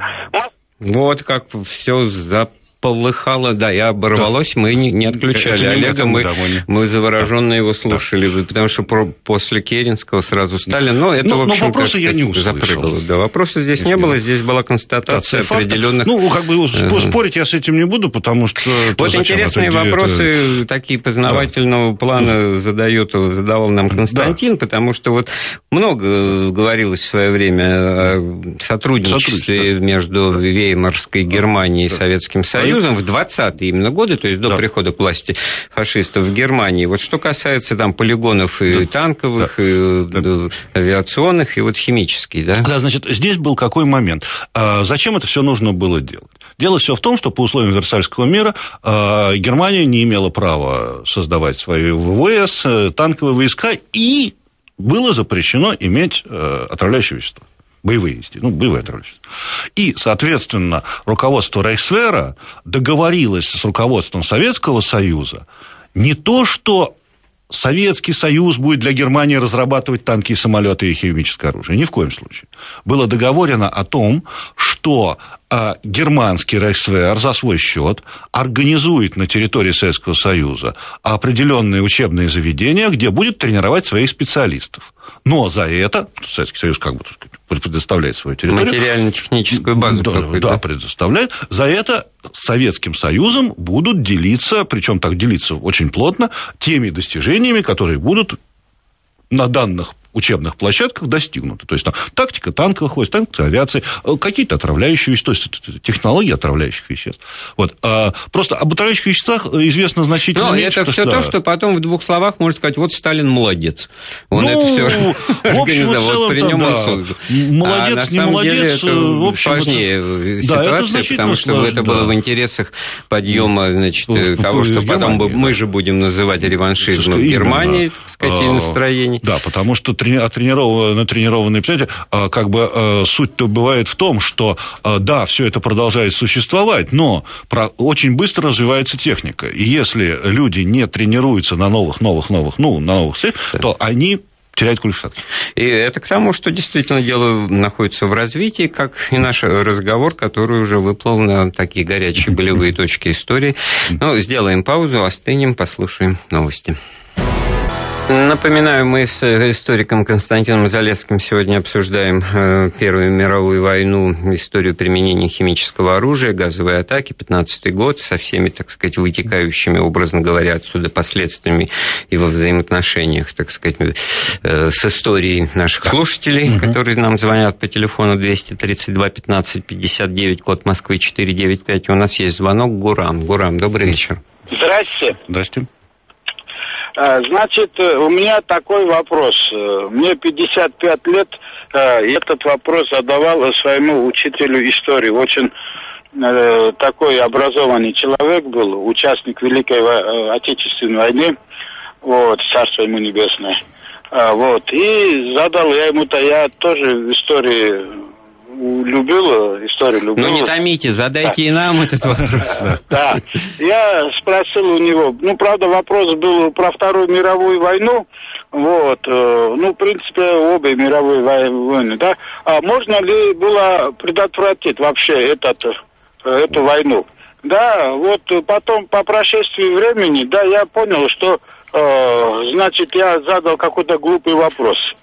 Вот как все заполыхало, да, и оборвалось, мы не, не отключали Это не Олега, мы, мы, да, не- завороженно его слушали, потому что про- после Керенского сразу Сталин, ну, это, Ну, в но общем, вопроса я не услышал. запрыгало. Да, вопроса здесь не было, здесь была констатация фактов. определенных... Ну, как бы спо- спорить я с этим не буду, потому что... это Вот интересные Это- это- вопросы такие познавательного плана задает, задавал нам Константин, потому что вот много говорилось в свое время о сотрудничестве Сотрудничество. между Веймарской Германией и Советским Союзом в 20-е именно годы, то есть до Да. прихода к власти фашистов в Германии. Вот что касается там полигонов и танковых, и э, авиационных, и вот химических, да? Да, значит, здесь был какой момент. А, Зачем это все нужно было делать? Дело все в том, что по условиям Версальского мира а, Германия не имела права создавать свои ВВС, э, танковые войска, и было запрещено иметь э, отравляющие вещества. Боевые, естественно, ну, боевые отравляющие вещества. И, соответственно, руководство Рейхсвера договорилось с руководством Советского Союза не то, что Советский Союз будет для Германии разрабатывать танки и самолеты и химическое оружие. Ни в коем случае. Было договорено о том, что германский Рейхсвер за свой счет организует на территории Советского Союза определенные учебные заведения, где будет тренировать своих специалистов. Но за это Советский Союз как бы предоставляет свою территорию. Материально-техническую базу Да, да, предоставляет. За это Советским Союзом будут делиться, причем так делиться очень плотно, теми достижениями, которые будут на данных учебных площадках достигнуты. То есть там тактика танковых войск, танковой авиации, э, какие-то отравляющие вещества, то есть технологии отравляющих веществ. Вот. А просто об отравляющих веществах известно значительно Но меньше. это все да. то, что потом в двух словах можно сказать, вот Сталин молодец. Он Ну, это все в общем и целом, при нем да. он создал. Молодец, а не молодец, деле э, в общем, сложнее это- ситуация, Да, потому что сложнее, это было да. в интересах подъема значит, в- того, что потом Германии, мы да. же будем называть реваншизмом. Германии, так сказать, и А, настроений. Да, потому что трени- отренированные, натренированные, понимаете, а, как бы а, суть-то бывает в том, что а, да, все это продолжает существовать, но про- очень быстро развивается техника. И если люди не тренируются на новых, новых, новых, ну, на новых целях, то они теряют квалификацию. И это к тому, что действительно дело находится в развитии, как и наш разговор, который уже выплыл на такие горячие болевые точки истории. Ну, сделаем паузу, остынем, послушаем новости. Напоминаю, мы с историком Константином Залесским сегодня обсуждаем э, Первую мировую войну, историю применения химического оружия, газовые атаки, 15 год, со всеми, так сказать, вытекающими, образно говоря, отсюда последствиями и во взаимоотношениях, так сказать, э, с историей наших слушателей, которые нам звонят по телефону 232 15 59, код Москвы 495. У нас есть звонок Гурам. Гурам, добрый вечер. Здрасте. Здрасте. А, Значит, э, у меня такой вопрос. Э, Мне 55 лет, э, этот вопрос задавал своему учителю истории. Очень э, такой образованный человек был, участник Великой э, Отечественной войны, вот, царство ему небесное. Вот, и задал я ему-то, я тоже в истории любил, э, историю любил. Ну, не томите, задайте и нам этот вопрос. Да. Я спросил у него, ну, правда, вопрос был про Вторую мировую войну, вот, э, ну, в принципе, обе мировые вой- войны, да, а можно ли было предотвратить вообще этот, э, эту войну? Да, вот потом по прошествии времени, да, я понял, что, э, значит, я задал какой-то глупый вопрос.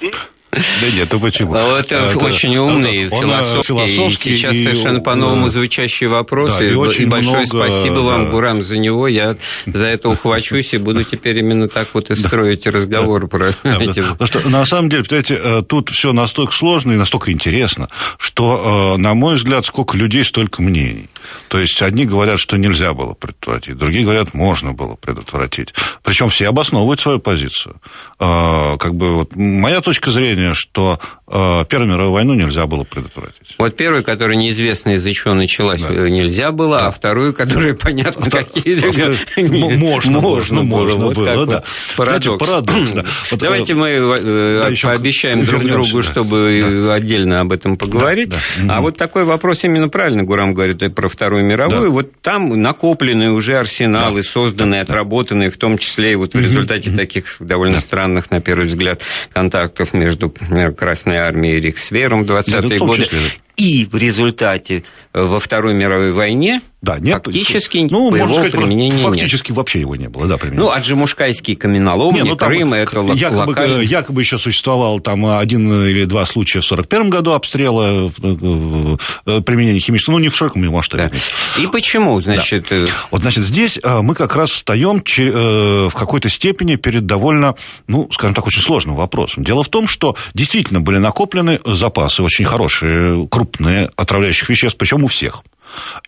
И Да нет, ну почему? А Это, А, очень умный, он, э, философский, и философский, сейчас и, совершенно по-новому э, звучащий вопрос. да, и, и очень большое много, спасибо вам, да. Гурам, за него. Я за это ухвачусь и буду теперь именно так вот и строить разговор про Да, эти... да. Что, на самом деле, понимаете, э, тут все настолько сложно и настолько интересно, что, на мой взгляд, сколько людей, столько мнений. То есть одни говорят, что нельзя было предотвратить, другие говорят, можно было предотвратить. Причем все обосновывают свою позицию. Как бы вот моя точка зрения, что а, Первую мировую войну нельзя было предотвратить. Вот первую, которая неизвестно из-за чего началась, да. Э, нельзя было, да. а вторую, которая понятно какие Можно, можно, можно было, да. Парадокс. Парадокс, да. Давайте мы э, пообещаем друг другу, чтобы отдельно об этом поговорить. А вот такой вопрос именно правильно Гурам говорит про Вторую мировую. Вот там накопленные уже арсеналы, созданные, отработанные, в том числе и вот в результате таких довольно странных, на первый взгляд, контактов между э, Красной армией и Риксвером в 20-е годы. И в результате во Второй мировой войне да, нет, фактически ну, можно сказать, применения фактически нет. вообще его не было, да, применения. Ну, аджимушкайские каменоломни, ну, Крым, это якобы, локально. якобы еще существовал там один или два случая в 1941 году обстрела, э, э, применения химического, ну, не в широком масштабе. Да. И почему, значит... Да. Э, вот, значит, здесь мы как раз встаем в какой-то степени перед довольно, ну, скажем так, очень сложным вопросом. Дело в том, что действительно были накоплены запасы очень хорошие, крупные отравляющих веществ, причем у всех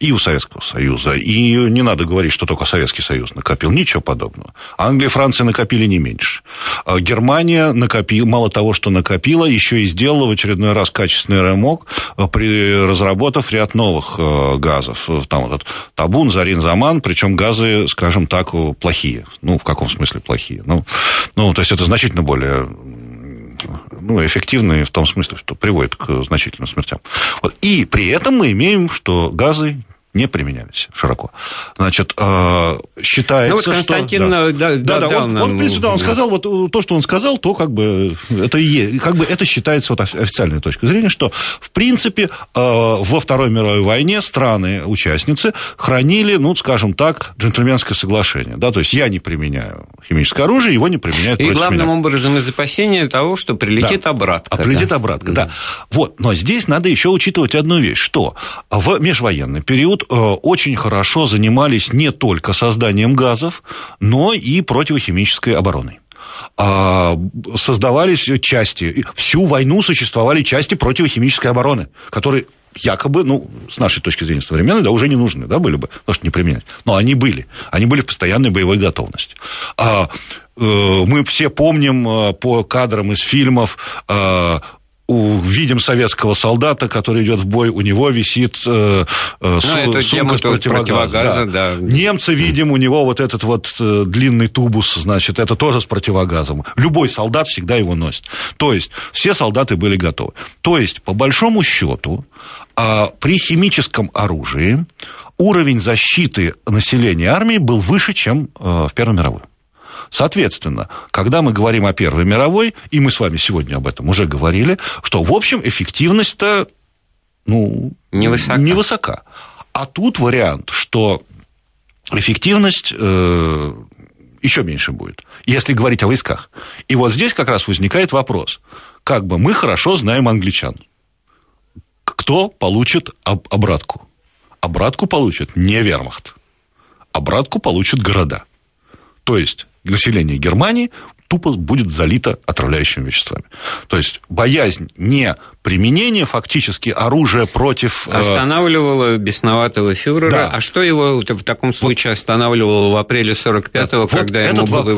и у Советского Союза. И не надо говорить, что только Советский Союз накопил. Ничего подобного. Англия и Франция накопили не меньше. А Германия накопила, мало того, что накопила, еще и сделала в очередной раз качественный ремок, э, при, разработав ряд новых э, газов. Там вот этот табун, зарин, заман, причем газы, скажем так, плохие. Ну, в каком смысле плохие? Ну, ну то есть это значительно более ну, эффективные в том смысле, что приводит к значительным смертям. Вот. И при этом мы имеем, что газы не применялись широко. Значит, э, считается, ну, вот Константин что... Да, да, да, да, он, он, в принципе, да, он сказал, вот э, то, что он сказал, то как бы это, и, как бы это считается вот официальной точкой зрения, что, в принципе, э, во Второй мировой войне страны-участницы хранили, ну, скажем так, джентльменское соглашение. Да, то есть я не применяю химическое оружие, его не применяют И главным меня. образом из опасения того, что прилетит да. обратка. А да. прилетит обратка, да. да. Вот, но здесь надо еще учитывать одну вещь, что в межвоенный период Э, очень хорошо занимались не только созданием газов, но и противохимической обороной а, создавались части, всю войну существовали части противохимической обороны, которые якобы, ну, с нашей точки зрения современной, да, уже не нужны, да, были бы, потому что не применять. Но они были. Они были в постоянной боевой готовности. А, э, мы все помним э, по кадрам из фильмов увидим советского солдата, который идет в бой, у него висит э, э, ну, сумка с противогазом. Да. Да. Немцы видим, у него вот этот вот э, длинный тубус, значит, это тоже с противогазом. Любой солдат всегда его носит. То есть все солдаты были готовы. То есть, по большому счету, э, при химическом оружии уровень защиты населения армии был выше, чем э, в Первой мировой. Соответственно, когда мы говорим о Первой мировой, и мы с вами сегодня об этом уже говорили, что, в общем, эффективность-то ну, невысока. невысока. А тут вариант, что эффективность э, еще меньше будет, если говорить о войсках. И вот здесь как раз возникает вопрос. Как бы мы хорошо знаем англичан. Кто получит об- обратку? Обратку получит не вермахт. Обратку получат города. То есть население Германии тупо будет залито отравляющими веществами. То есть боязнь не применение фактически оружия против... Э, останавливало бесноватого фюрера. Да. А что его в таком случае вот, останавливало в апреле 45-го, вот когда ему было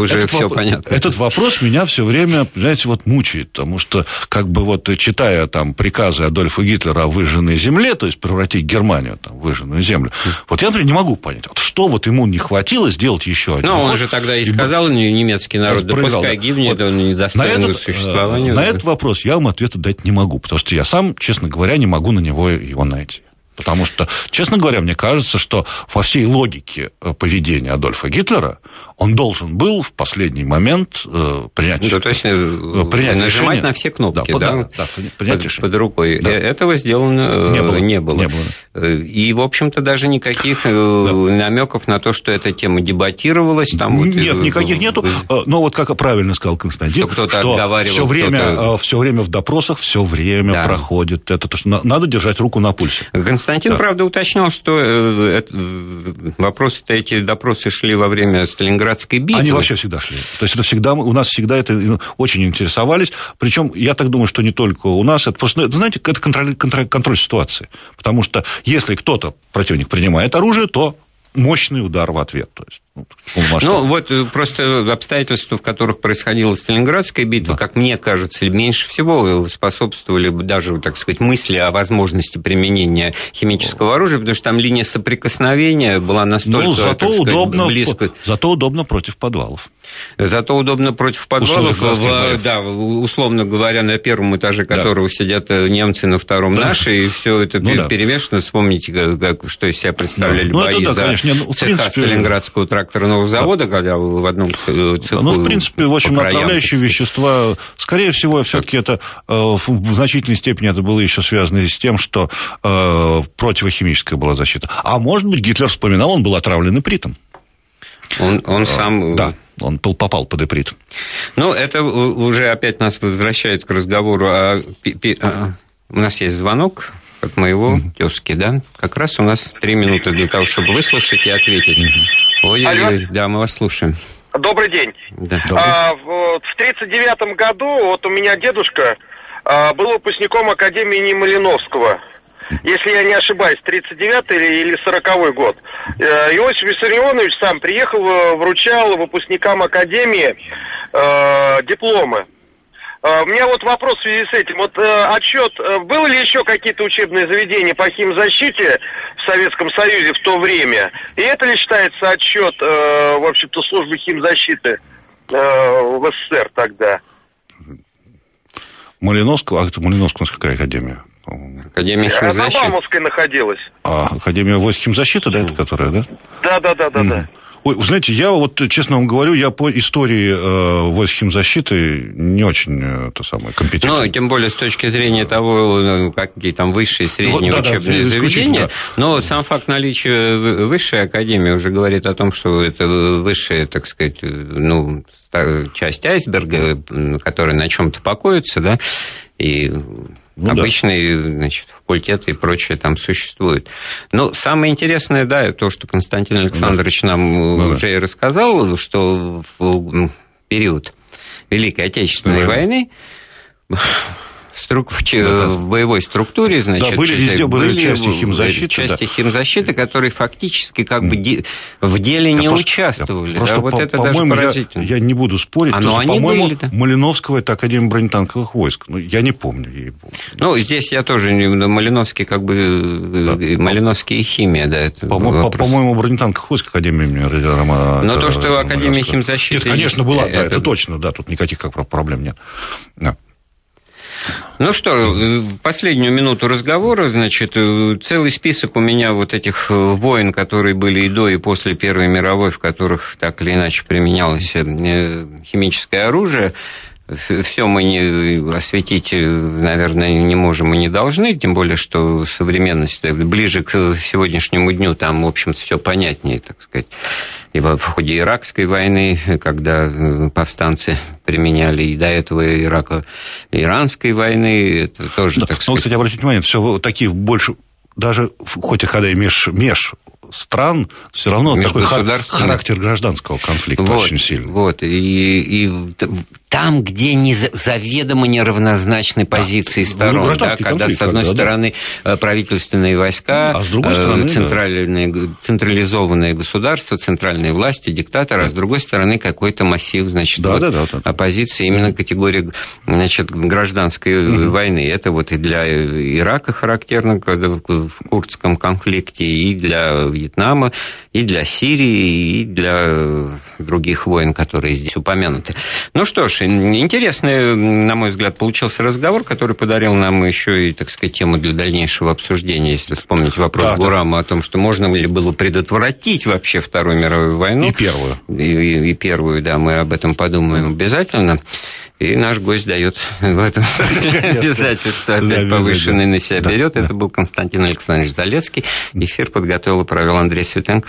уже все вопрос, понятно? Этот вопрос меня все время, знаете, вот мучает, потому что, как бы вот читая там приказы Адольфа Гитлера о выжженной земле, то есть превратить Германию там, в выжженную землю, вот я, например, не могу понять, вот что вот ему не хватило сделать еще один. Ну, он же тогда и сказал, немецкий народ, да пускай гибнет, он недостоин существования. На этот вопрос я вам ответа дать не могу, потому что я сам, честно говоря, не могу на него его найти. Потому что, честно говоря, мне кажется, что во всей логике э, поведения Адольфа Гитлера он должен был в последний момент э, принять, ну, то есть, э, э, принять нажимать решение. на все кнопки, да, да, да, принять под, под рукой. Да. Этого сделано не было. Не было. Не было. И, в общем-то, даже никаких да. намеков на то, что эта тема дебатировалась. Там Нет, вот, никаких нету. Но вот как правильно сказал Константин, что, что все время, все время в допросах все время да. проходит это, то, что надо держать руку на пульсе. Константин, да. правда, уточнял, что вопросы-то эти допросы шли во время Сталинградской битвы. Они вообще всегда шли. То есть это всегда, у нас всегда это ну, очень интересовались. Причем я так думаю, что не только у нас, это просто, знаете, это контроль, контроль, контроль ситуации. Потому что если кто-то, противник, принимает оружие, то мощный удар в ответ. То есть, ну, вот э, просто обстоятельства, в которых происходила Сталинградская битва, да. как мне кажется, меньше всего способствовали даже, так сказать, мысли о возможности применения химического оружия, потому что там линия соприкосновения была настолько, ну, зато так сказать, удобно, близко. Зато удобно против подвалов. Зато удобно против подвалов, в, да, условно говоря, на первом этаже которого да. сидят э, немцы, на втором да. наши, и все это ну, да. перемешано. Вспомните, как, что из себя представляли да. бои ну, это, да, за конечно. Ну, цеха принципе... Сталинградского тракторного завода, да. когда в одном э, цеху Ну, в принципе, в общем, направляющие вещества, скорее всего, все таки это э, в значительной степени это было еще связано с тем, что противохимическая была защита. А может быть, Гитлер вспоминал, он был отравлен ипритом. Он, он сам... Да он попал под иприт. Ну, это уже опять нас возвращает к разговору о... У нас есть звонок от моего mm-hmm. тезки, да? Как раз у нас три минуты для того, чтобы выслушать и ответить. Mm-hmm. Ой, Алло. Ой, да, мы вас слушаем. Добрый день. Да. А, в 1939 году вот у меня дедушка а, был выпускником Академии имени Малиновского если я не ошибаюсь, 39-й или 40-й год. Э, Иосиф Виссарионович сам приехал, э, вручал выпускникам Академии э, дипломы. Э, у меня вот вопрос в связи с этим. Вот э, отчет, было ли еще какие-то учебные заведения по химзащите в Советском Союзе в то время? И это ли считается отчет, э, в общем-то, службы химзащиты э, в СССР тогда? Малиновского, а это Малиновская какая академия? Академия химзащиты. Она Бамовской находилась. А, Академия войск химзащиты, да, это которая, да? Да, да, да, да, mm. да. Ой, знаете, я вот, честно вам говорю, я по истории э, войск химзащиты не очень э, то самое, компетентен. Ну, тем более с точки зрения того, ну, какие там высшие, средние вот, да, учебные да, заведения. Да. Но сам факт наличия высшей академии уже говорит о том, что это высшая, так сказать, ну, часть айсберга, которая на чем-то покоится, да, и ну, Обычные, да. значит, факультеты и прочее там существует. Но самое интересное, да, то, что Константин Александрович да. нам ну, уже да. и рассказал, что в период Великой Отечественной да. войны струк... в, да, да. в боевой структуре, значит, да, были везде были, были части химзащиты, части да. химзащиты, которые фактически как бы де... в деле я не просто, участвовали. Просто, да, вот по, это даже поразительно. Я, я не буду спорить, а, но они по-моему, были, да. Малиновского это Академия бронетанковых войск. Ну, я не помню. ей Ну, здесь я тоже не... Малиновский как бы... Да. Э, Малиновский и химия, да, это По-моему, по, по-моему бронетанковых войск Академия имени Рома... Но то, что Академия химзащиты... Нет, конечно, была, это... да, это точно, да, тут никаких как проблем нет. Да. Ну что, последнюю минуту разговора, значит, целый список у меня вот этих войн, которые были и до, и после Первой мировой, в которых так или иначе применялось э, химическое оружие. Все мы не осветить, наверное, не можем и не должны, тем более, что современность ближе к сегодняшнему дню, там, в общем все понятнее, так сказать и в ходе Иракской войны, когда э, повстанцы применяли и до этого Ирака, иранской войны, это тоже, да. так ну, сказать... Ну, кстати, обратите внимание, все такие больше даже хоть и когда и меж, меж стран, все равно такой характер гражданского конфликта вот, очень сильный. Вот, и, и там, где не заведомо неравнозначны позиции да. сторон, ну, да, когда, с одной когда, стороны, да. Э, правительственные войска, а с другой э, стороны, центральные, да. централизованное государство, центральные власти, диктатор, да. а с другой стороны, какой-то массив, значит, да, вот, да, да, да. оппозиции, именно категории значит, гражданской угу. войны. Это вот и для Ирака характерно, когда в курдском конфликте, и для Вьетнама, и для Сирии, и для других войн, которые здесь упомянуты. Ну что ж, интересный, на мой взгляд, получился разговор, который подарил нам еще и, так сказать, тему для дальнейшего обсуждения, если вспомнить вопрос да, Гурама да. о том, что можно ли было предотвратить вообще Вторую мировую войну. И первую. И, и, первую, да, мы об этом подумаем обязательно. И наш гость дает в этом обязательство опять повышенный на себя берет. Это был Константин Александрович Залецкий. Эфир подготовил и провел Андрей Светенко.